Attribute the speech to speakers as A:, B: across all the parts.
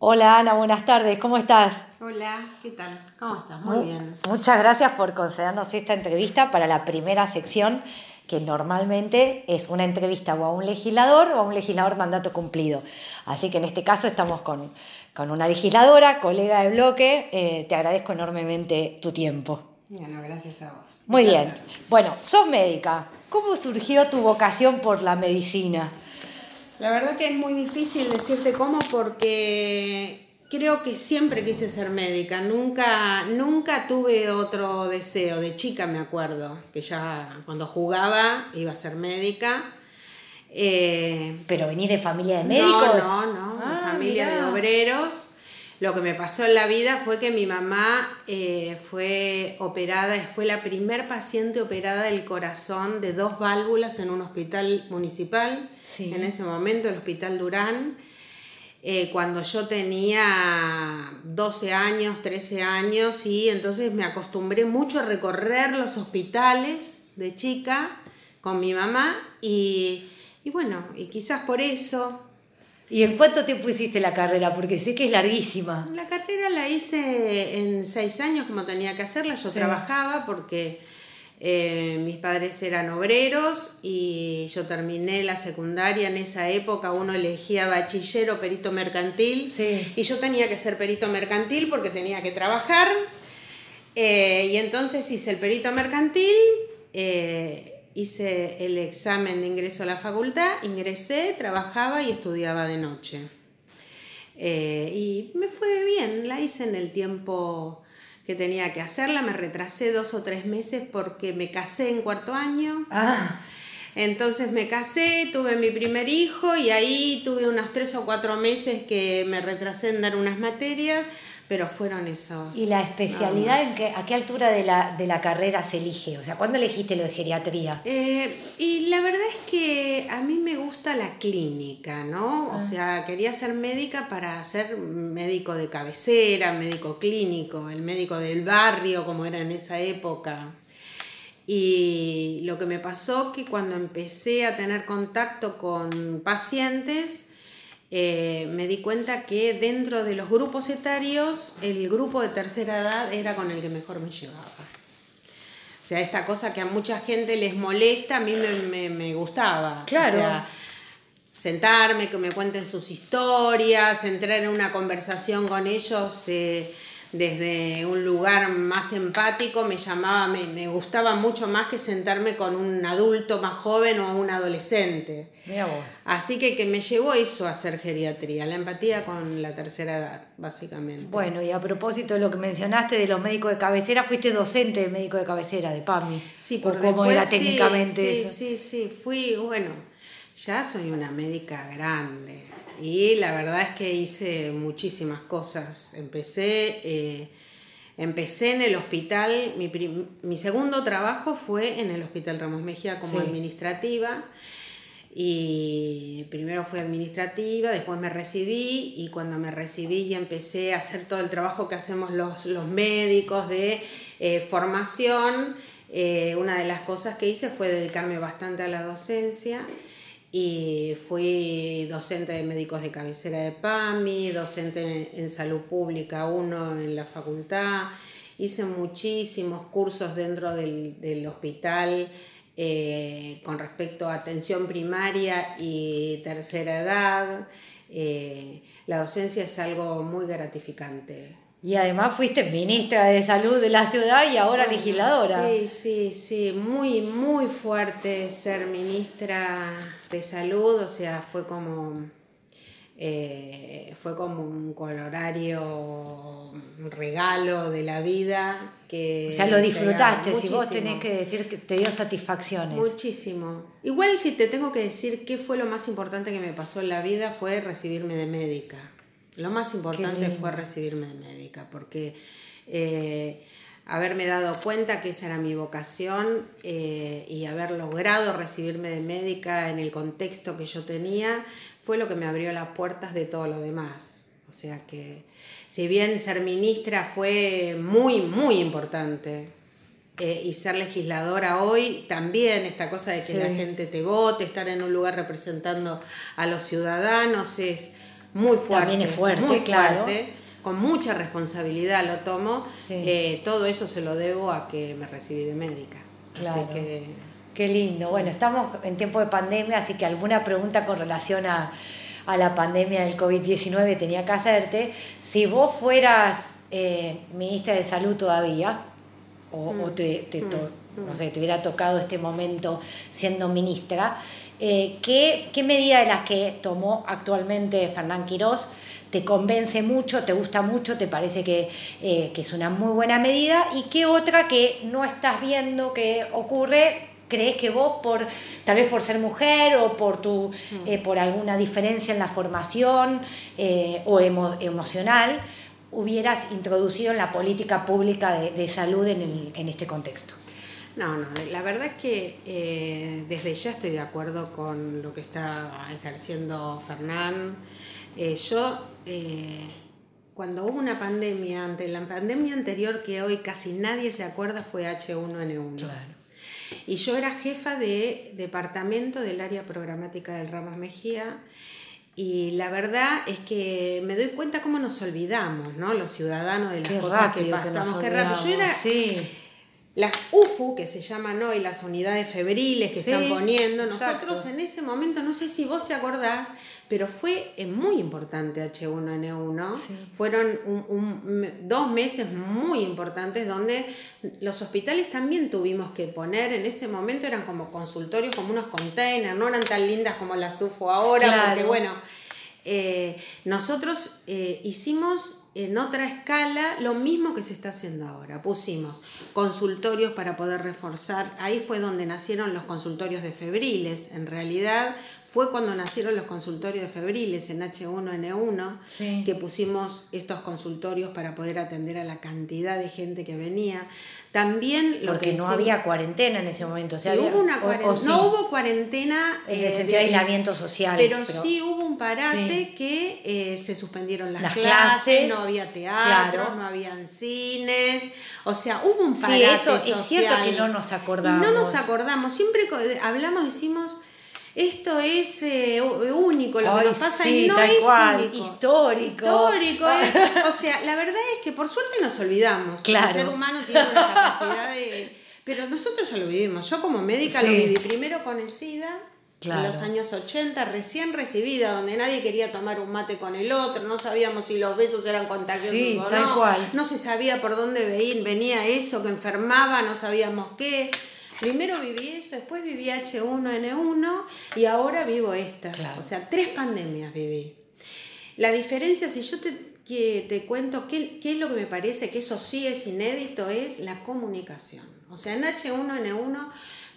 A: Hola Ana, buenas tardes, ¿cómo estás?
B: Hola, ¿qué tal? ¿Cómo estás? Muy, bien.
A: Muchas gracias por concedernos esta entrevista para la primera sección, que normalmente es una entrevista o a un legislador o a un legislador mandato cumplido. Así que en este caso estamos con, una legisladora, colega de bloque. Eh, te agradezco enormemente tu tiempo.
B: Bueno, gracias a vos.
A: Muy bien. Bueno, sos médica. ¿Cómo surgió tu vocación por la medicina?
B: La verdad que es muy difícil decirte cómo porque creo que siempre quise ser médica. Nunca, nunca tuve otro deseo. De chica me acuerdo que ya cuando jugaba iba a ser médica.
A: Eh, ¿Pero venís de familia de médicos?
B: No, no, no, de ah, familia de obreros. Lo que me pasó en la vida fue que mi mamá eh, fue operada, fue la primer paciente operada del corazón de dos válvulas en un hospital municipal, en ese momento el Hospital Durán. Eh, cuando yo tenía 12 años, 13 años, y entonces me acostumbré mucho a recorrer los hospitales de chica con mi mamá, y, y bueno, y quizás por eso
A: ¿Y en cuánto tiempo hiciste la carrera? Porque sé que es larguísima.
B: La carrera la hice en seis años como tenía que hacerla. Yo trabajaba porque eh, mis padres eran obreros y yo terminé la secundaria en esa época. Uno elegía bachiller o perito mercantil. Y yo tenía que ser perito mercantil porque tenía que trabajar. Eh, y entonces hice el perito mercantil. Eh, hice el examen de ingreso a la facultad, ingresé, trabajaba y estudiaba de noche. Y me fue bien, la hice en el tiempo que tenía que hacerla, me retrasé dos o tres meses porque me casé en cuarto año. Ah. Entonces me casé, tuve mi primer hijo y ahí tuve unos tres o cuatro meses que me retrasé en dar unas materias pero fueron esos.
A: ¿Y la especialidad en qué, a qué altura de la, de la carrera se elige? O sea, ¿cuándo elegiste lo de geriatría?
B: Eh, y la verdad es que a mí me gusta la clínica, ¿no? O ah. sea, quería ser médica para ser médico de cabecera, médico clínico, el médico del barrio, como era en esa época. Y lo que me pasó que cuando empecé a tener contacto con pacientes, eh, me di cuenta que dentro de los grupos etarios, el grupo de tercera edad era con el que mejor me llevaba. O sea, esta cosa que a mucha gente les molesta, a mí me, gustaba.
A: Claro.
B: O sea, sentarme, que me cuenten sus historias, entrar en una conversación con ellos. Eh, desde un lugar más empático me llamaba, me, gustaba mucho más que sentarme con un adulto más joven o un adolescente. Así que, que me llevó eso a hacer geriatría, la empatía con la tercera edad, básicamente.
A: Bueno, y a propósito de lo que mencionaste de los médicos de cabecera, fuiste docente de médico de cabecera de PAMI.
B: Sí, por cómo era técnicamente sí, Sí, sí, fui, bueno, ya soy una médica grande y la verdad es que hice muchísimas cosas. Empecé, eh, empecé en el hospital, mi, mi, segundo trabajo fue en el Hospital Ramos Mejía como administrativa. Y primero fui administrativa, después me recibí y cuando me recibí ya empecé a hacer todo el trabajo que hacemos los, los médicos de eh, formación. Eh, una de las cosas que hice fue dedicarme bastante a la docencia y fui docente de médicos de cabecera de PAMI, docente en, salud pública, uno en la facultad, hice muchísimos cursos dentro del, hospital eh, con respecto a atención primaria y tercera edad. Eh, la docencia es algo muy gratificante.
A: Y además fuiste ministra de salud de la ciudad y ahora legisladora.
B: Sí, sí, sí, muy, muy fuerte ser ministra de salud, o sea, fue como, eh, fue como un colorario, un regalo de la vida. Que
A: o sea, lo disfrutaste, si vos tenés que decir que te dio satisfacciones.
B: Muchísimo. Igual si te tengo que decir qué fue lo más importante que me pasó en la vida fue recibirme de médica lo más importante fue recibirme de médica, porque eh, haberme dado cuenta que esa era mi vocación eh, y haber logrado recibirme de médica en el contexto que yo tenía fue lo que me abrió las puertas de todo lo demás. O sea que, si bien ser ministra fue muy, muy importante, eh, y ser legisladora hoy también, esta cosa de que la gente te vote, estar en un lugar representando a los ciudadanos, es muy fuerte.
A: También es fuerte,
B: muy
A: claro.
B: fuerte, con mucha responsabilidad lo tomo.
A: Sí.
B: Eh, todo eso se lo debo a que me recibí de médica.
A: Claro.
B: Así que
A: Qué lindo. Bueno, estamos en tiempo de pandemia, así que alguna pregunta con relación a, a la pandemia del COVID-19 tenía que hacerte. Si vos fueras eh, ministra de Salud todavía, o, o te, te to- no sé, te hubiera tocado este momento siendo ministra, eh, ¿qué, ¿qué medida de las que tomó actualmente Fernán Quirós te convence mucho, te gusta mucho, te parece que, eh, que es una muy buena medida? ¿Y qué otra que no estás viendo que ocurre crees que vos por tal vez por ser mujer o por tu eh, por alguna diferencia en la formación o emo- emocional hubieras introducido en la política pública de, de salud en, el- en este contexto
B: No, no, la verdad es que eh, desde ya estoy de acuerdo con lo que está ejerciendo Fernán. Eh, yo, eh, cuando hubo una pandemia, ante la pandemia anterior que hoy casi nadie se acuerda fue H1N1. Y yo era jefa de departamento del área programática del Ramos Mejía. Y la verdad es que me doy cuenta cómo nos olvidamos, ¿no? Los ciudadanos de las
A: qué
B: cosas que
A: rápido que,
B: pasamos. qué rápido. Yo era,
A: sí
B: las UFU, que se llaman hoy las unidades febriles que
A: Sí,
B: están poniendo,
A: exacto.
B: nosotros en ese momento, no sé si vos te acordás, pero fue eh, muy importante H1N1.
A: Sí.
B: Fueron un- un- dos meses muy importantes donde los hospitales también tuvimos que poner, en ese momento eran como consultorios, como unos containers, no eran tan lindas como las UFU ahora,
A: Claro.
B: porque bueno, eh, nosotros eh, hicimos en otra escala lo mismo que se está haciendo ahora. Pusimos consultorios para poder reforzar. Ahí fue donde nacieron los consultorios de febriles. En realidad fue cuando nacieron los consultorios de febriles en H1N1
A: Sí.
B: que pusimos estos consultorios para poder atender a la cantidad de gente que venía. También lo
A: porque
B: que
A: no había cuarentena en ese momento o
B: Sí,
A: sea, había-
B: hubo una
A: o- o
B: cuarentena,
A: sí,
B: no hubo cuarentena
A: en el
B: eh,
A: sentido de aislamiento social
B: pero, sí hubo un parate
A: Sí.
B: que eh, se suspendieron las,
A: Las
B: clases,
A: clases,
B: no había teatro,
A: claro.
B: no habían cines, o sea, hubo un
A: Sí,
B: parate
A: eso es
B: social.
A: cierto que no nos acordamos.
B: Y no nos acordamos, siempre co- hablamos, decimos, esto es eh, u- único, lo que nos pasa
A: sí,
B: y no
A: tal
B: es
A: cual,
B: único.
A: histórico.
B: Histórico, es- o sea, la verdad es que por suerte nos olvidamos.
A: Claro.
B: El ser humano tiene una capacidad de... Pero nosotros ya lo vivimos. Yo como médica lo viví primero con el SIDA,
A: Claro.
B: en los años 80, recién recibida, donde nadie quería tomar un mate con el otro, no sabíamos si los besos eran contagiosos
A: Sí,
B: o
A: tal
B: no,
A: cual.
B: no se sabía por dónde ve- venía eso, que enfermaba, no sabíamos qué. Primero viví eso, después viví H1N1 y ahora vivo esta.
A: Claro.
B: O sea, tres pandemias viví. La diferencia, si yo te, que te cuento qué, qué es lo que me parece que eso sí es inédito, es la comunicación. O sea, en H1N1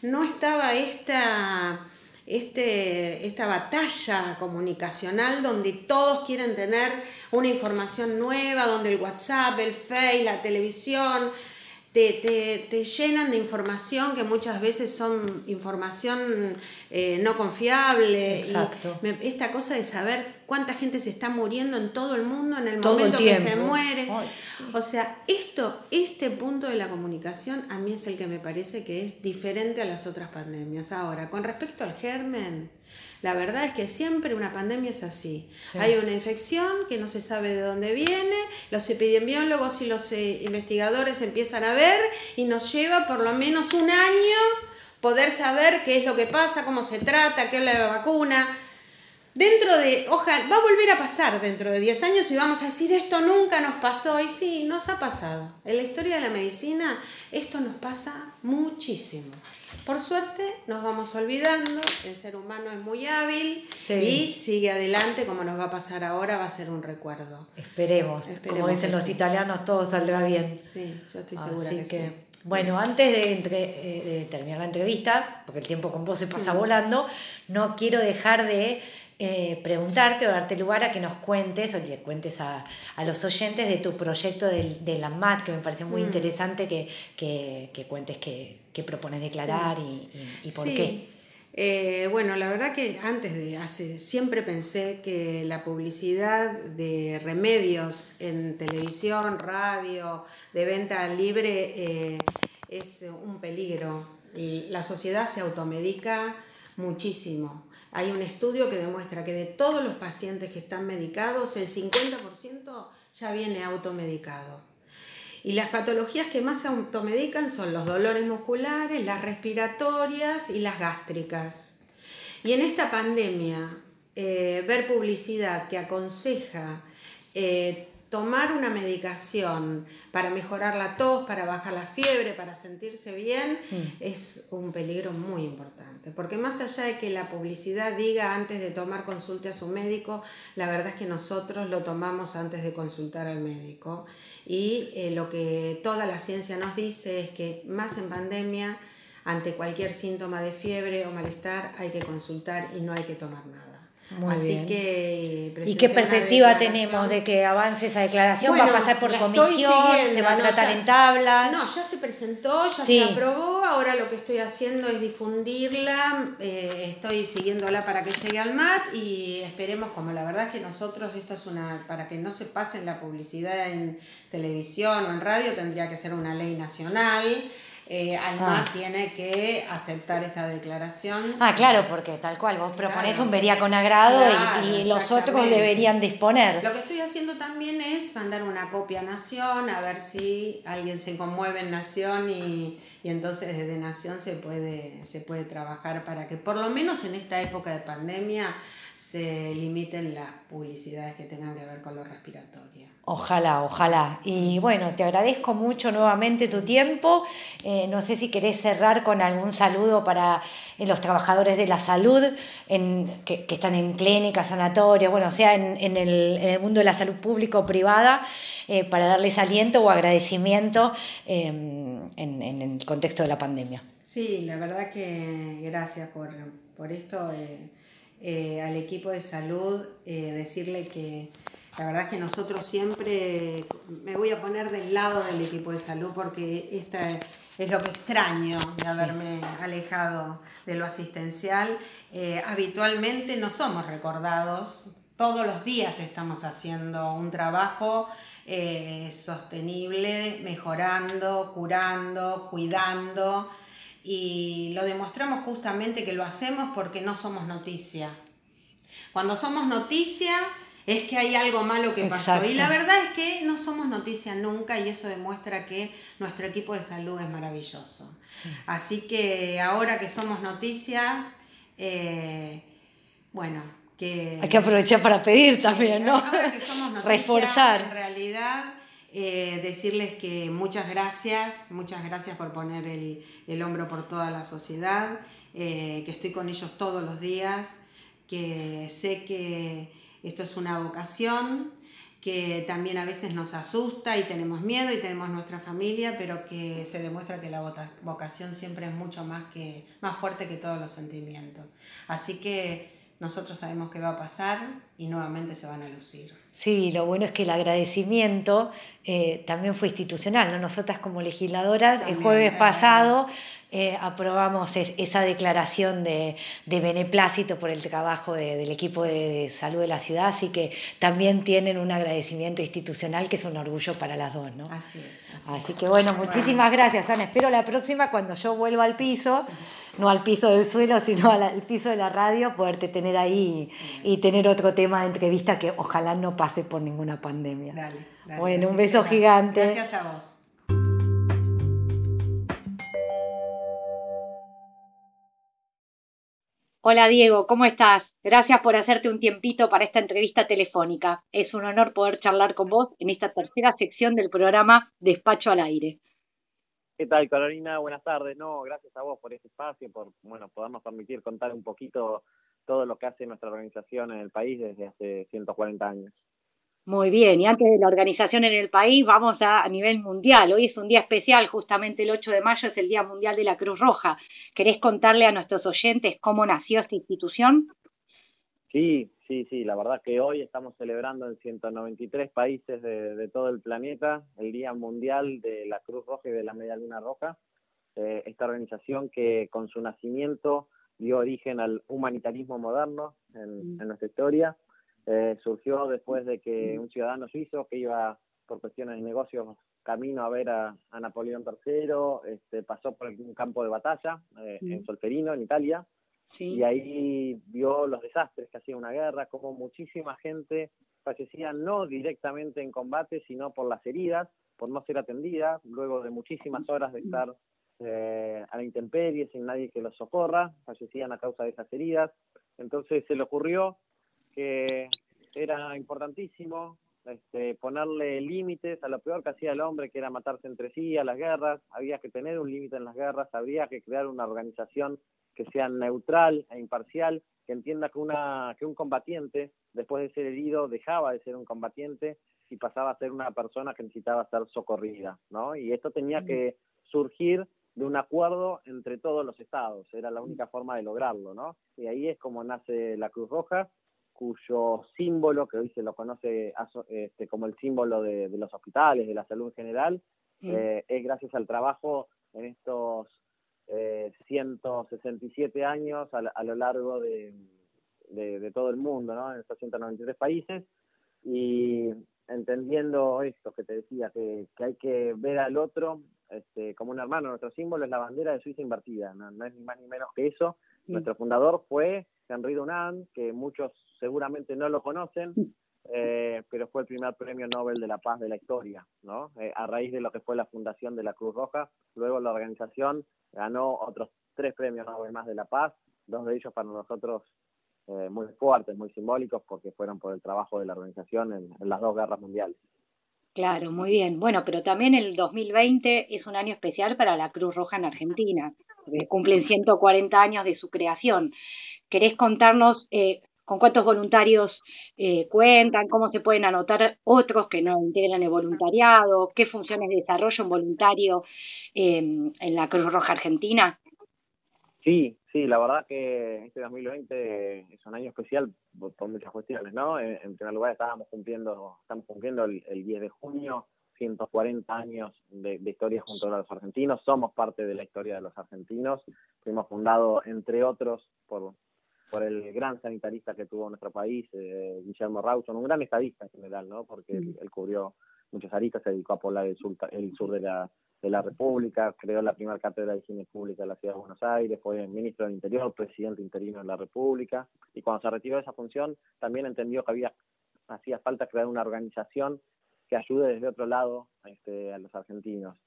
B: no estaba esta, este, esta batalla comunicacional donde todos quieren tener una información nueva, donde el WhatsApp, el Face, la televisión, te, te, te llenan de información que muchas veces son información eh, no confiable. y
A: Exacto.
B: me- esta cosa de saber cuánta gente se está muriendo en todo el mundo en el
A: Todo el
B: momento que se muere.
A: Ay, sí.
B: O sea, esto, este punto de la comunicación a mí es el que me parece que es diferente a las otras pandemias. Ahora, con respecto al germen, la verdad es que siempre una pandemia es así.
A: Sí.
B: Hay una infección que no se sabe de dónde viene, los epidemiólogos y los eh, investigadores empiezan a ver y nos lleva por lo menos un año poder saber qué es lo que pasa, cómo se trata, qué es la vacuna. Dentro de, ojalá, va a volver a pasar dentro de 10 años y vamos a decir esto nunca nos pasó. Y sí, nos ha pasado. En la historia de la medicina esto nos pasa muchísimo. Por suerte nos vamos olvidando, el ser humano es muy hábil
A: Sí.
B: y sigue adelante como nos va a pasar ahora, va a ser un recuerdo.
A: esperemos,
B: Esperemos
A: como dicen los
B: sí.
A: italianos todo saldrá bien
B: Sí, yo estoy segura
A: Así
B: que,
A: que,
B: sí.
A: bueno, antes de, entre- eh, de terminar la entrevista, porque el tiempo con vos se pasa volando, no quiero dejar de eh, preguntarte o darte lugar a que nos cuentes o le cuentes a, a los oyentes de tu proyecto del- de, la MAT, que me parece muy interesante que, que, que cuentes qué, propones declarar y, y- y por
B: Sí.
A: qué.
B: Eh, bueno, la verdad que antes de hace siempre pensé que la publicidad de remedios en televisión, radio, de venta libre eh, es un peligro. La sociedad se automedica muchísimo. Hay un estudio que demuestra que de todos los pacientes que están medicados, el 50% ya viene automedicado. Y las patologías que más se automedican son los dolores musculares, las respiratorias y las gástricas. Y en esta pandemia, eh, ver publicidad que aconseja eh, tomar una medicación para mejorar la tos, para bajar la fiebre, para sentirse bien, mm. es un peligro muy importante. Porque más allá de que la publicidad diga antes de tomar consulta a su médico, la verdad es que nosotros lo tomamos antes de consultar al médico. Y eh, lo que toda la ciencia nos dice es que más en pandemia, ante cualquier síntoma de fiebre o malestar, hay que consultar y no hay que tomar nada.
A: Así que ¿Y qué perspectiva tenemos de que avance esa declaración? ¿Va a pasar por comisión? ¿Se va a tratar en tablas?
B: No, ya se presentó, ya se aprobó. Ahora lo que estoy haciendo es difundirla. Eh, estoy siguiéndola para que llegue al MAT y esperemos, como la verdad es que nosotros, esto es una. para que no se pase la publicidad en televisión o en radio, tendría que ser una ley nacional eh, ah. tiene que aceptar esta declaración.
A: Ah, claro, porque tal cual, vos proponés un vería con agrado y, los otros deberían disponer.
B: Lo que estoy haciendo también es mandar una copia a Nación, a ver si alguien se conmueve en Nación y, y entonces desde Nación se puede, se puede trabajar para que por lo menos en esta época de pandemia se limiten las publicidades que tengan que ver con lo respiratorio.
A: Ojalá, ojalá. Y bueno, te agradezco mucho nuevamente tu tiempo. Eh, no sé si querés cerrar con algún saludo para eh, los trabajadores de la salud en, que, están en clínicas, sanatorios, bueno, sea en, el, mundo de la salud pública o privada, eh, para darles aliento o agradecimiento em, en, el contexto de la pandemia.
B: Sí, la verdad que gracias por, por esto. Eh, al equipo de salud eh, decirle que la verdad es que nosotros siempre, me voy a poner del lado del equipo de salud porque esta es lo que extraño de haberme alejado de lo asistencial. Eh, habitualmente no somos recordados, todos los días estamos haciendo un trabajo sostenible, mejorando, curando, cuidando y lo demostramos justamente que lo hacemos porque no somos noticia. Cuando somos noticia es que hay algo malo que pasó. Y la verdad es que no somos noticia nunca y eso demuestra que nuestro equipo de salud es maravilloso. Así que ahora que somos noticia, eh, bueno, que...
A: Hay que aprovechar para pedir también, ¿no?
B: Ahora que somos noticia, Reforzar. En realidad eh, decirles que muchas gracias, muchas gracias por poner el, hombro por toda la sociedad, eh, que estoy con ellos todos los días, que sé que esto es una vocación, que también a veces nos asusta y tenemos miedo y tenemos nuestra familia, pero que se demuestra que la vocación siempre es mucho más, que, más fuerte que todos los sentimientos. Así que nosotros sabemos qué va a pasar y nuevamente se van a lucir.
A: Sí, lo bueno es que el agradecimiento eh, también fue institucional. ¿no? Nosotras como legisladoras, el jueves pasado eh, aprobamos esa declaración de, beneplácito por el trabajo del equipo de, salud de la ciudad, así que también tienen un agradecimiento institucional que es un orgullo para las dos. ¿no?
B: Así es.
A: Así, que bueno, muchísimas gracias, Ana. Espero la próxima cuando yo vuelva al piso, no al piso del suelo, sino al, piso de la radio, poderte tener ahí y, tener otro tema de entrevista que ojalá no pase por ninguna pandemia.
B: Dale,
A: bueno, un beso gigante.
B: Gracias a vos.
A: Hola Diego, ¿cómo estás? Gracias por hacerte un tiempito para esta entrevista telefónica. Es un honor poder charlar con vos en esta tercera sección del programa Despacho al Aire.
C: ¿Qué tal, Carolina? Buenas tardes. No, gracias a vos por este espacio, por bueno, podernos permitir contar un poquito todo lo que hace nuestra organización en el país desde hace 140 años.
A: Muy bien, y antes de la organización en el país, vamos a, a nivel mundial. Hoy es un día especial, justamente el 8 de mayo es el Día Mundial de la Cruz Roja. ¿Querés contarle a nuestros oyentes cómo nació esta institución?
C: Sí, sí, sí, la verdad que hoy estamos celebrando en 193 países de, de todo el planeta el Día Mundial de la Cruz Roja y de la Media Luna Roja. Eh, esta organización que con su nacimiento dio origen al humanitarismo moderno en, mm. en nuestra historia eh, surgió después de que un ciudadano suizo que iba por cuestiones de negocios camino a ver a, Napoleón III, este, pasó por un campo de batalla eh, en Solferino, en Italia, y ahí vio los desastres que hacía una guerra, como muchísima gente fallecía no directamente en combate, sino por las heridas, por no ser atendida, luego de muchísimas horas de estar eh, a la intemperie, sin nadie que los socorra, fallecían a causa de esas heridas. Entonces se le ocurrió que era importantísimo este, ponerle límites a lo peor que hacía el hombre, que era matarse entre sí, a las guerras, había que tener un límite en las guerras, había que crear una organización que sea neutral e imparcial, que entienda que, una, que un combatiente, después de ser herido, dejaba de ser un combatiente y pasaba a ser una persona que necesitaba ser socorrida, ¿no? Y esto tenía que surgir de un acuerdo entre todos los estados, era la única forma de lograrlo, ¿no? Y ahí es como nace la Cruz Roja, cuyo símbolo, que hoy se lo conoce este, como el símbolo de, los hospitales, de la salud en general, eh, es gracias al trabajo en estos eh, 167 años a, lo largo de, de, todo el mundo, ¿no? En estos 193 países, y entendiendo esto que te decía, que, que hay que ver al otro este, como un hermano. Nuestro símbolo es la bandera de Suiza invertida, no, es ni más ni menos que eso. Nuestro fundador fue Henri Dunant, que muchos seguramente no lo conocen, eh, pero fue el primer premio Nobel de la Paz de la historia, ¿no? Eh, a raíz de lo que fue la fundación de la Cruz Roja, luego la organización ganó otros tres premios Nobel más de la Paz, dos de ellos para nosotros eh, muy fuertes, muy simbólicos, porque fueron por el trabajo de la organización en, en las dos guerras mundiales.
D: Claro, muy bien. Bueno, pero también el 2020 es un año especial para la Cruz Roja en Argentina, cumplen 140 años de su creación. ¿Querés contarnos eh, con cuántos voluntarios eh, cuentan, cómo se pueden anotar otros que no integran el voluntariado, qué funciones desarrolla un voluntario eh, en la Cruz Roja Argentina?
C: Sí, sí, la verdad que este 2020 es un año especial por, muchas cuestiones, ¿no? En, primer lugar estábamos cumpliendo, estamos cumpliendo el, 10 de junio, 140 años de, historia junto a los argentinos, somos parte de la historia de los argentinos, fuimos fundados entre otros por, por el gran sanitarista que tuvo nuestro país, eh, Guillermo Rawson, un gran estadista en general, ¿no? Porque él, él cubrió muchas aristas, se dedicó a poblar el sur, el sur de la de la República, creó la primera cátedra de higiene pública de la Ciudad de Buenos Aires, fue ministro del Interior, presidente interino de la República, y cuando se retiró de esa función también entendió que había hacía falta crear una organización que ayude desde otro lado este, a los argentinos.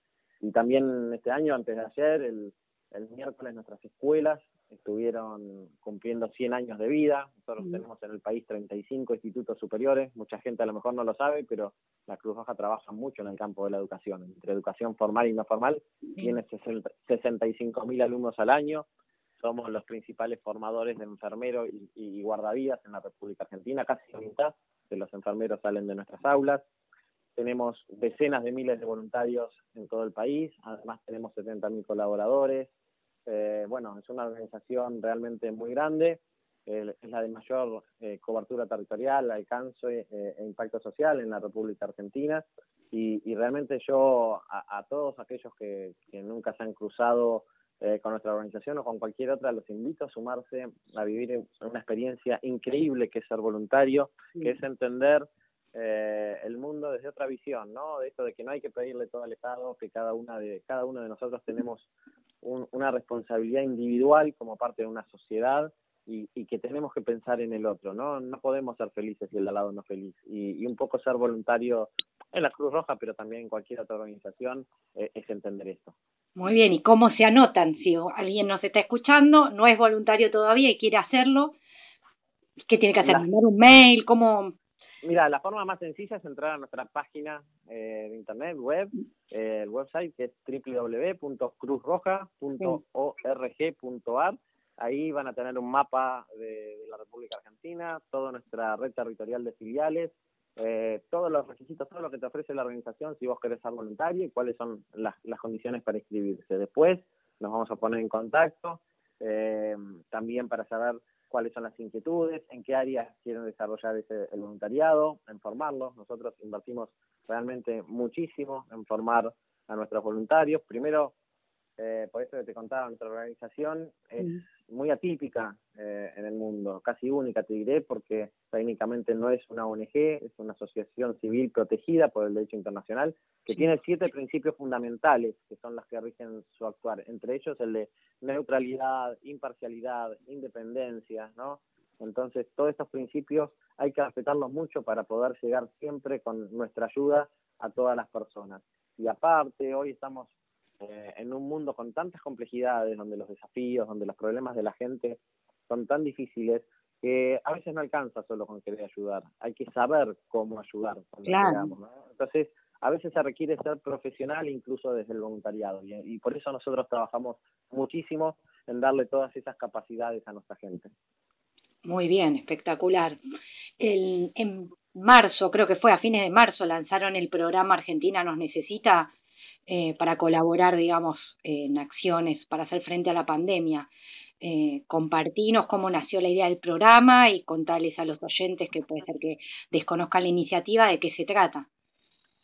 C: Y también este año, antes de ayer, el, el miércoles, nuestras escuelas estuvieron cumpliendo 100 años de vida. Nosotros tenemos en el país 35 institutos superiores. Mucha gente a lo mejor no lo sabe, pero la Cruz Roja trabaja mucho en el campo de la educación, entre educación formal y no formal. Tiene 65 mil alumnos al año. Somos los principales formadores de enfermeros y, guardavidas en la República Argentina. Casi la mitad de los enfermeros salen de nuestras aulas. Tenemos decenas de miles de voluntarios en todo el país. Además, tenemos 70.000 colaboradores. Eh, bueno, es una organización realmente muy grande es la de mayor eh, cobertura territorial, alcance eh, e impacto social en la República Argentina. Y, realmente yo a, todos aquellos que, nunca se han cruzado eh, con nuestra organización o con cualquier otra, los invito a sumarse a vivir una experiencia increíble que es ser voluntario, que es entender el mundo desde otra visión, ¿no? De esto de que no hay que pedirle todo al Estado, que cada una de cada uno de nosotros tenemos una responsabilidad individual como parte de una sociedad y, y, que tenemos que pensar en el otro, ¿no? No podemos ser felices y el de al lado no feliz. Y, y, un poco ser voluntario en la Cruz Roja, pero también en cualquier otra organización, eh, es entender esto.
D: Muy bien, ¿y cómo se anotan? Si alguien nos está escuchando, no es voluntario todavía y quiere hacerlo, ¿qué tiene que hacer? ¿Mandar un mail? ¿Cómo...?
C: Mira, la forma más sencilla es entrar a nuestra página eh, de internet, web, eh, el website que es www.cruzroja.org.ar Ahí van a tener un mapa de, la República Argentina, toda nuestra red territorial de filiales, eh, todos los requisitos, todo lo que te ofrece la organización si vos querés ser voluntario y cuáles son las, condiciones para inscribirse. Después nos vamos a poner en contacto eh, también para saber cuáles son las inquietudes, en qué áreas quieren desarrollar ese, el voluntariado, en formarlos. Nosotros invertimos realmente muchísimo en formar a nuestros voluntarios. Primero, eh, por eso que te contaba, nuestra organización es muy atípica eh, en el mundo, casi única, te diré, porque técnicamente no es una ONG, es una asociación civil protegida por el derecho internacional, que tiene siete principios fundamentales que son las que rigen su actuar, entre ellos el de neutralidad, imparcialidad, independencia, ¿no? Entonces, todos estos principios hay que respetarlos mucho para poder llegar siempre con nuestra ayuda a todas las personas. Y aparte, hoy estamos eh, en un mundo con tantas complejidades, donde los desafíos, donde los problemas de la gente son tan difíciles, que a veces no alcanza solo con querer ayudar, hay que saber cómo ayudar. Entonces, a veces se requiere ser profesional incluso desde el voluntariado y, por eso nosotros trabajamos muchísimo en darle todas esas capacidades a nuestra gente.
D: Muy bien, espectacular. El, en marzo, creo que fue a fines de marzo, lanzaron el programa Argentina nos necesita eh, para colaborar, digamos, en acciones para hacer frente a la pandemia. Eh, compartirnos cómo nació la idea del programa y contarles a los oyentes que puede ser que desconozcan la iniciativa de qué se trata.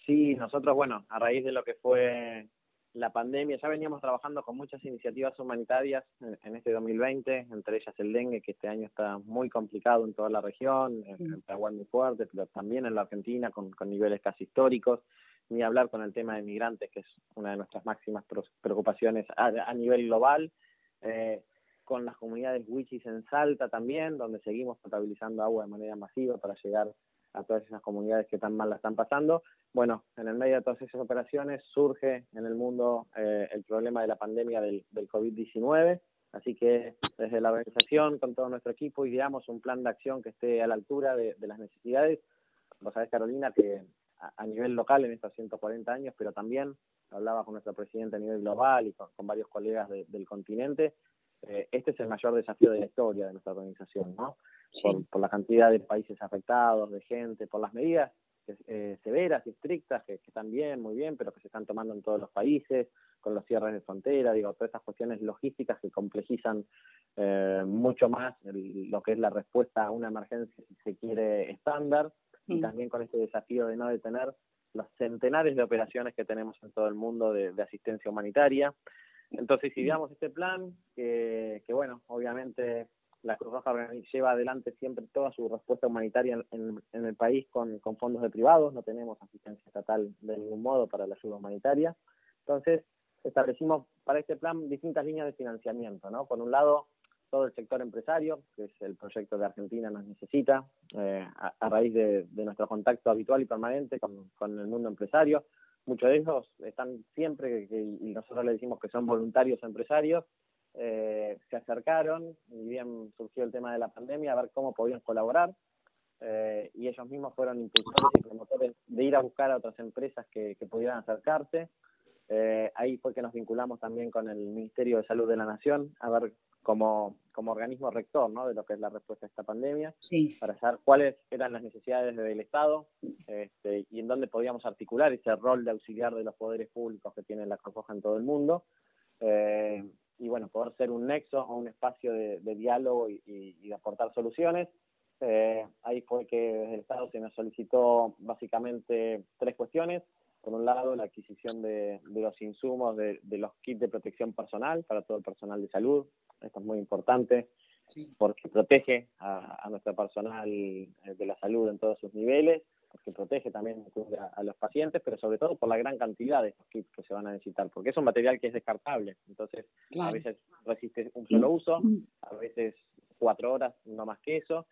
C: Sí, nosotros, bueno, a raíz de lo que fue la pandemia, ya veníamos trabajando con muchas iniciativas humanitarias en, este 2020, entre ellas el dengue, que este año está muy complicado en toda la región, en, Paraguay muy fuerte, pero también en la Argentina con, niveles casi históricos, ni hablar con el tema de migrantes, que es una de nuestras máximas preocupaciones a, nivel global. Eh, con las comunidades wichis en Salta también, donde seguimos potabilizando agua de manera masiva para llegar a todas esas comunidades que tan mal la están pasando. Bueno, en el medio de todas esas operaciones surge en el mundo eh, el problema de la pandemia del, del COVID-19, así que desde la organización, con todo nuestro equipo, ideamos un plan de acción que esté a la altura de, las necesidades. Vos sabés, Carolina, que a, nivel local en estos 140 años, pero también hablaba con nuestro presidente a nivel global y con, varios colegas del continente, eh, este es el mayor desafío de la historia de nuestra organización, ¿no? por, la cantidad de países afectados, de gente, por las medidas eh, severas y estrictas que, están bien, muy bien, pero que se están tomando en todos los países, con los cierres de frontera, digo, todas estas cuestiones logísticas que complejizan eh, mucho más lo que es la respuesta a una emergencia, si se quiere, estándar, y también con este desafío de no detener los centenares de operaciones que tenemos en todo el mundo de, asistencia humanitaria. Entonces, si veamos este plan, que, que bueno, obviamente la Cruz Roja lleva adelante siempre toda su respuesta humanitaria en, el país con, fondos de privados, no tenemos asistencia estatal de ningún modo para la ayuda humanitaria. Entonces, establecimos para este plan distintas líneas de financiamiento, ¿no? Por un lado, todo el sector empresario, que es el proyecto de Argentina nos necesita, eh, a, raíz de, nuestro contacto habitual y permanente con, el mundo empresario. Muchos de ellos están siempre, y nosotros le decimos que son voluntarios empresarios, eh, se acercaron, y bien surgió el tema de la pandemia, a ver cómo podían colaborar, eh, y ellos mismos fueron impulsores y promotores de ir a buscar a otras empresas que, pudieran acercarse. Ahí fue que nos vinculamos también con el Ministerio de Salud de la Nación, a ver como, como organismo rector ¿no? de lo que es la respuesta a esta pandemia, para saber cuáles eran las necesidades del Estado este, y en dónde podíamos articular ese rol de auxiliar de los poderes públicos que tiene la Cruz en todo el mundo. Eh, y bueno, poder ser un nexo o un espacio de, diálogo y, de aportar soluciones. Eh, ahí fue que desde el Estado se nos solicitó básicamente tres cuestiones. Por un lado, la adquisición de, los insumos de, los kits de protección personal para todo el personal de salud. Esto es muy importante porque protege a, a nuestro personal eh, de la salud en todos sus niveles porque protege también a, los pacientes, pero sobre todo por la gran cantidad de estos kits que se van a necesitar, porque es un material que es descartable, entonces a veces resiste un solo uso, a veces cuatro horas, no más que eso,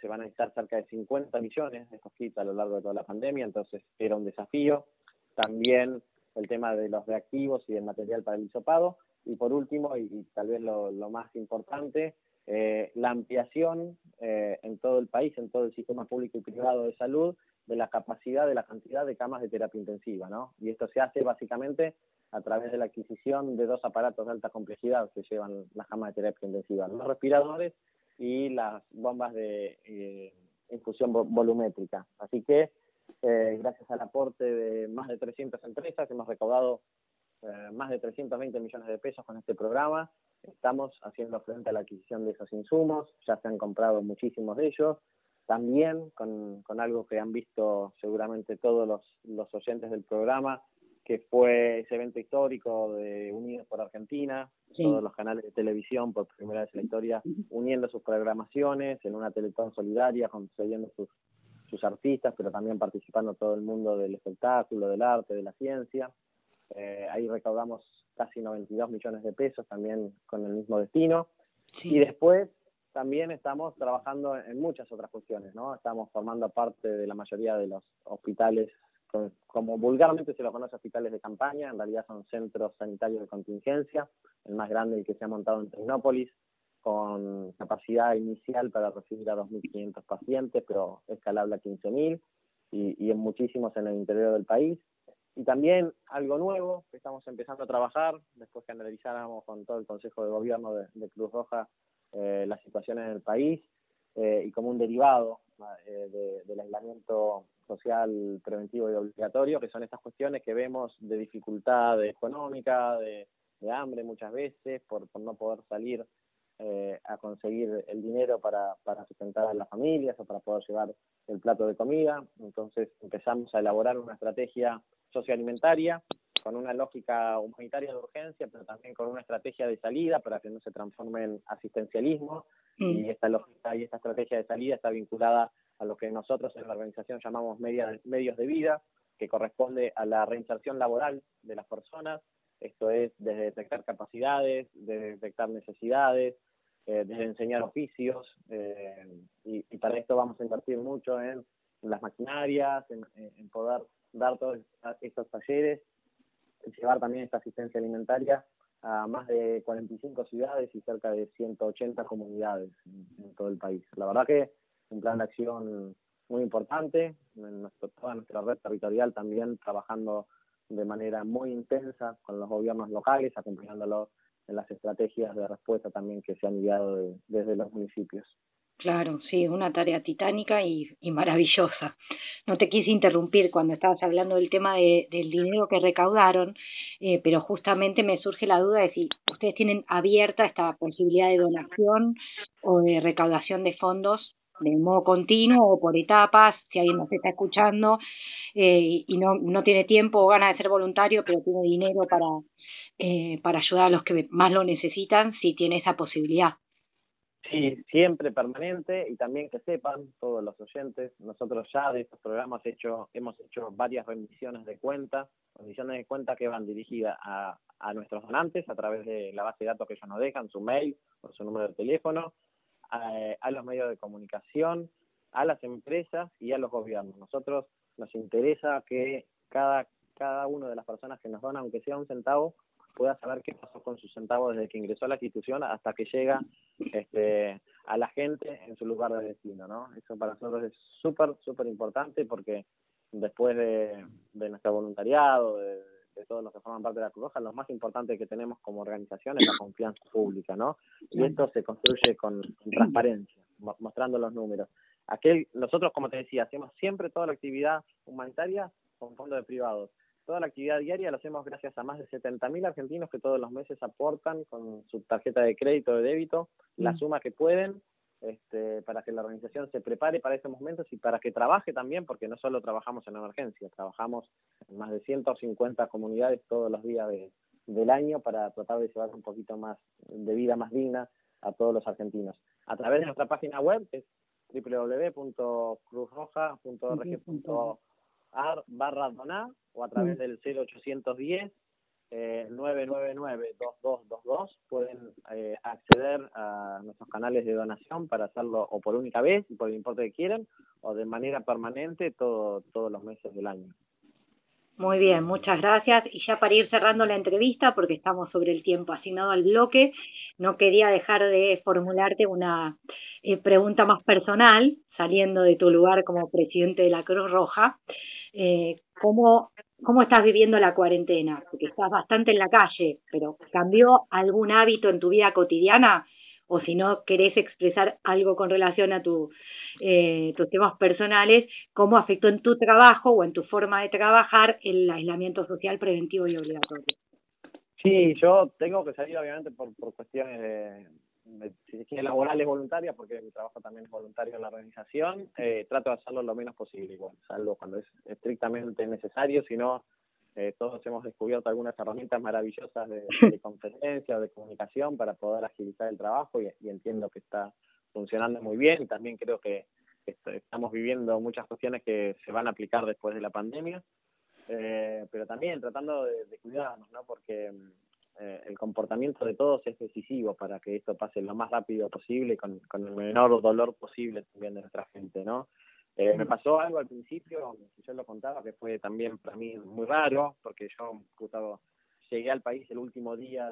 C: se van a necesitar cerca de 50 millones de estos kits a lo largo de toda la pandemia, entonces era un desafío. También el tema de los reactivos y el material para el hisopado. Y por último, y, tal vez lo, más importante, eh, la ampliación eh, en todo el país, en todo el sistema público y privado de salud, de la capacidad, de la cantidad de camas de terapia intensiva, ¿no? Y esto se hace básicamente a través de la adquisición de dos aparatos de alta complejidad que llevan las camas de terapia intensiva, los respiradores y las bombas de eh, infusión volumétrica. Así que, eh, gracias al aporte de más de 300 empresas, hemos recaudado eh, más de 320 millones de pesos con este programa. Estamos haciendo frente a la adquisición de esos insumos, ya se han comprado muchísimos de ellos. También con, con algo que han visto seguramente todos los, los oyentes del programa, que fue ese evento histórico de Unidos por Argentina, todos los canales de televisión por primera vez en la historia uniendo sus programaciones en una teletón solidaria, concediendo sus, sus artistas, pero también participando todo el mundo del espectáculo, del arte, de la ciencia. Eh, ahí recaudamos casi 92 millones de pesos también con el mismo destino. Y después también estamos trabajando en muchas otras cuestiones, ¿no? Estamos formando parte de la mayoría de los hospitales como vulgarmente se lo conoce hospitales de campaña, en realidad son centros sanitarios de contingencia, el más grande el que se ha montado en Tecnópolis, con capacidad inicial para recibir a 2.500 pacientes, pero escalable a 15.000, y, y en muchísimos en el interior del país. Y también algo nuevo que estamos empezando a trabajar, después que analizáramos con todo el Consejo de Gobierno de, Cruz Roja eh, la situación en el país, eh, y como un derivado eh, del aislamiento social preventivo y obligatorio, que son estas cuestiones que vemos de dificultad económica, de, hambre muchas veces, por, por no poder salir eh, a conseguir el dinero para, para sustentar a las familias o para poder llevar el plato de comida. Entonces empezamos a elaborar una estrategia socioalimentaria con una lógica humanitaria de urgencia, pero también con una estrategia de salida para que no se transforme en asistencialismo. Mm. Y esta lógica y esta estrategia de salida está vinculada a lo que nosotros en la organización llamamos medios de vida, que corresponde a la reinserción laboral de las personas, esto es desde detectar capacidades, desde detectar necesidades, eh, desde enseñar oficios, eh, y, para esto vamos a invertir mucho en, las maquinarias, en, poder dar todos estos talleres, llevar también esta asistencia alimentaria a más de 45 ciudades y cerca de 180 comunidades en todo el país. La verdad que un plan de acción muy importante, en nuestro, toda nuestra red territorial también trabajando de manera muy intensa con los gobiernos locales, acompañándolos en las estrategias de respuesta también que se han enviado desde los municipios.
D: Claro, sí, una tarea titánica y, y, maravillosa. No te quise interrumpir cuando estabas hablando del tema de, del dinero que recaudaron, eh, pero justamente me surge la duda de si ustedes tienen abierta esta posibilidad de donación o de recaudación de fondos de modo continuo o por etapas, si alguien nos está escuchando eh, y no, no tiene tiempo o ganas de ser voluntario, pero tiene dinero para, eh, para ayudar a los que más lo necesitan, si tiene esa posibilidad.
C: Sí, siempre permanente y también que sepan todos los oyentes, nosotros ya de estos programas hecho, hemos hecho varias rendiciones de cuentas, rendiciones de cuentas que van dirigidas a, a nuestros donantes a través de la base de datos que ellos nos dejan, su mail o su número de teléfono, a, los medios de comunicación, a las empresas y a los gobiernos. Nosotros nos interesa que cada, cada una de las personas que nos donan, aunque sea un centavo, pueda saber qué pasó con su centavo desde que ingresó a la institución hasta que llega este, a la gente en su lugar de destino, ¿no? Eso para nosotros es súper, súper importante porque después de, de nuestro voluntariado, de, de todos los que forman parte de la Cruz Roja, lo más importante que tenemos como organización es la confianza pública, ¿no? Y esto se construye con transparencia, mostrando los números. Aquel, nosotros, como te decía, hacemos siempre toda la actividad humanitaria con fondos de privados. Toda la actividad diaria la hacemos gracias a más de 70.000 argentinos que todos los meses aportan con su tarjeta de crédito o de débito la mm. suma que pueden este, para que la organización se prepare para estos momentos y para que trabaje también, porque no solo trabajamos en emergencia, trabajamos en más de 150 comunidades todos los días del año para tratar de llevar un poquito más de vida más digna a todos los argentinos. A través de nuestra página web, es www.cruzroja.org.ar barra donar o a través del 0810 eh, 999-2222 pueden eh, acceder a nuestros canales de donación para hacerlo o por única vez y por el importe que quieran o de manera permanente todo, todos los meses del año.
D: Muy bien, muchas gracias. Y ya para ir cerrando la entrevista, porque estamos sobre el tiempo asignado al bloque, no quería dejar de formularte una eh, pregunta más personal, saliendo de tu lugar como presidente de la Cruz Roja. Eh, ¿cómo, ¿Cómo estás viviendo la cuarentena? Porque estás bastante en la calle, pero ¿cambió algún hábito en tu vida cotidiana? O si no querés expresar algo con relación a tu, eh, tus temas personales, ¿cómo afectó en tu trabajo o en tu forma de trabajar el aislamiento social preventivo y obligatorio?
C: Sí, yo tengo que salir obviamente por, por cuestiones de, si laborales voluntarias, porque mi trabajo también es voluntario en la organización, eh, trato de hacerlo lo menos posible igual, salvo cuando es estrictamente necesario, si no, eh, todos hemos descubierto algunas herramientas maravillosas de, de conferencia o de comunicación para poder agilizar el trabajo y, entiendo que está funcionando muy bien también creo que estamos viviendo muchas cuestiones que se van a aplicar después de la pandemia, eh, pero también tratando de, de cuidarnos, ¿no? Porque eh, el comportamiento de todos es decisivo para que esto pase lo más rápido posible con, con el menor dolor posible también de nuestra gente, ¿no? Eh, me pasó algo al principio, yo lo contaba, que fue también para mí muy raro, porque yo justo llegué al país el último día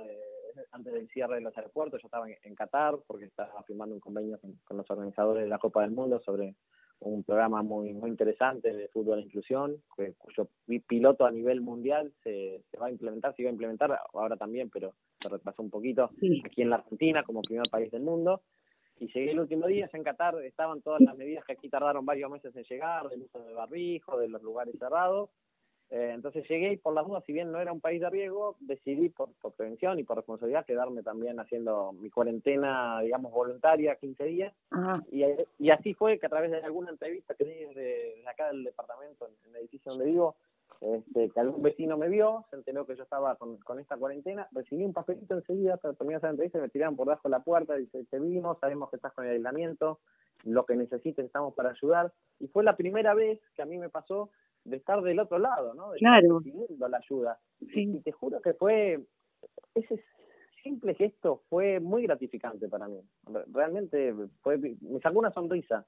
C: antes del cierre de los aeropuertos, yo estaba en, Qatar porque estaba firmando un convenio con, los organizadores de la Copa del Mundo sobre un programa muy muy interesante de fútbol e inclusión, cuyo piloto a nivel mundial se, se va a implementar, se iba a implementar ahora también, pero se retrasó un poquito aquí en la Argentina como primer país del mundo. Y llegué el último día, en Qatar estaban todas las medidas que aquí tardaron varios meses en llegar, del uso de barbijo, de los lugares cerrados, eh, entonces llegué y por las dudas, si bien no era un país de riesgo, decidí por, por, prevención y por responsabilidad quedarme también haciendo mi cuarentena, digamos, voluntaria, 15 días. Y, y, así fue que a través de alguna entrevista que di desde, acá del departamento, en, el edificio donde vivo, este, que algún vecino me vio, se enteró que yo estaba con, con esta cuarentena, recibí un papelito enseguida para terminar esa entrevista y me tiraron por debajo de la puerta, y dice, te vimos, sabemos que estás con el aislamiento, lo que necesites estamos para ayudar. Y fue la primera vez que a mí me pasó de estar del otro lado, ¿no? De
D: claro.
C: recibiendo la ayuda. Y te juro que fue, ese simple gesto fue muy gratificante para mí. Realmente fue, me sacó una sonrisa.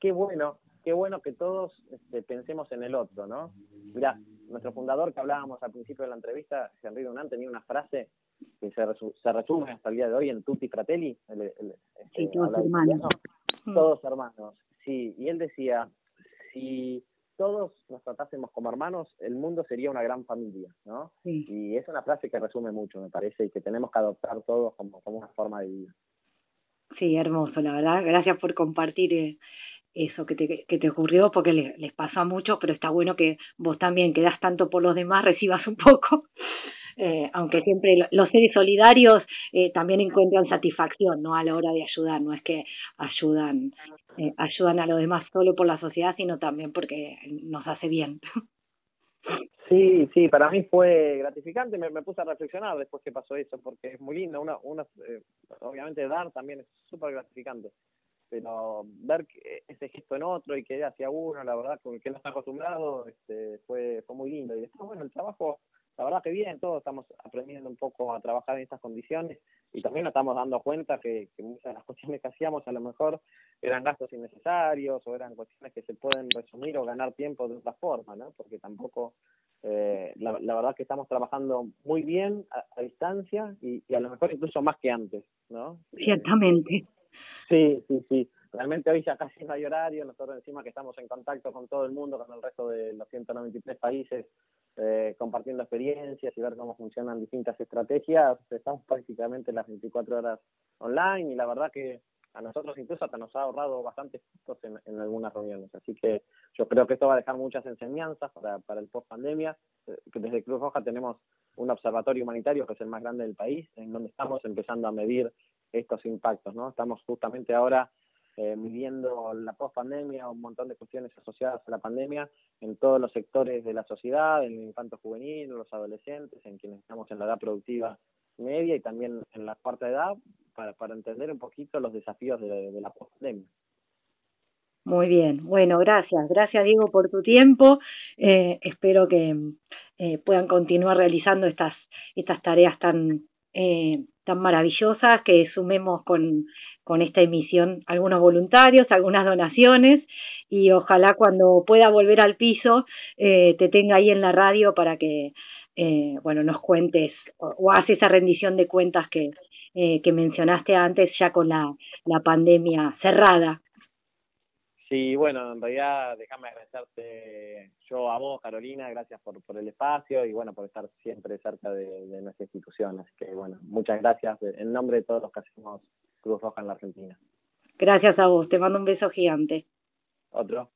C: qué bueno, qué bueno que todos este, pensemos en el otro, ¿no? Mira, nuestro fundador que hablábamos al principio de la entrevista, Henry Dunant, tenía una frase que se, se resume hasta el día de hoy en Tutti Fratelli. El, el,
D: este, todos hermanos.
C: Todos hermanos, sí. Y él decía, si todos nos tratásemos como hermanos, el mundo sería una gran familia, ¿no? Y es una frase que resume mucho, me parece, y que tenemos que adoptar todos como, como una forma de vida.
D: Sí, hermoso, la verdad. Gracias por compartir eh, eso que te, que te ocurrió, porque les, les pasa mucho, pero está bueno que vos también, que das tanto por los demás, recibas un poco. Eh, aunque siempre los seres solidarios eh, también encuentran satisfacción no a la hora de ayudar. No es que ayudan eh, ayudan a los demás solo por la sociedad sino también porque nos hace bien.
C: Sí, sí, para mí fue gratificante, me, me puse a reflexionar después que pasó eso, porque es muy lindo, una, una, eh, obviamente dar también es súper gratificante, pero ver que ese gesto en otro y que hacia uno, la verdad, con el que no está acostumbrado, este, fue, fue muy lindo. Y después, bueno, el trabajo la verdad que bien, todos estamos aprendiendo un poco a trabajar en estas condiciones y también nos estamos dando cuenta que, muchas de las cuestiones que hacíamos a lo mejor eran gastos innecesarios o eran cuestiones que se pueden resumir o ganar tiempo de otra forma, ¿no? Porque tampoco, eh, la, verdad que estamos trabajando muy bien a, distancia y, a lo mejor incluso más que antes, ¿no?
D: Ciertamente.
C: Sí, sí, sí. Realmente hoy ya casi no hay horario, nosotros encima que estamos en contacto con todo el mundo, con el resto de los 193 países, eh, compartiendo experiencias y ver cómo funcionan distintas estrategias. Estamos prácticamente las 24 horas online y la verdad que a nosotros incluso hasta nos ha ahorrado bastantes costos en, en, algunas reuniones. Así que yo creo que esto va a dejar muchas enseñanzas para, para el post pandemia. Eh, desde Cruz Roja tenemos un observatorio humanitario que es el más grande del país, en donde estamos empezando a medir estos impactos. ¿no? Estamos justamente ahora eh, midiendo la post-pandemia, un montón de cuestiones asociadas a la pandemia en todos los sectores de la sociedad, en el infanto juvenil, en los adolescentes, en quienes estamos en la edad productiva media y también en la cuarta edad, para, para entender un poquito los desafíos de, la post-pandemia.
D: Muy bien, bueno, gracias, gracias Diego por tu tiempo. Eh, espero que eh, puedan continuar realizando estas estas tareas tan eh, tan maravillosas, que sumemos con con esta emisión algunos voluntarios, algunas donaciones y ojalá cuando pueda volver al piso eh, te tenga ahí en la radio para que eh, bueno nos cuentes o, o haces esa rendición de cuentas que, eh, que mencionaste antes ya con la, la pandemia cerrada.
C: Sí, bueno, en realidad déjame agradecerte yo a vos, Carolina, gracias por, por el espacio y bueno, por estar siempre cerca de, de nuestra institución. Así que bueno, muchas gracias en nombre de todos los que hacemos Cruz Roja en la Argentina.
D: Gracias a vos, te mando un beso gigante.
C: Otro.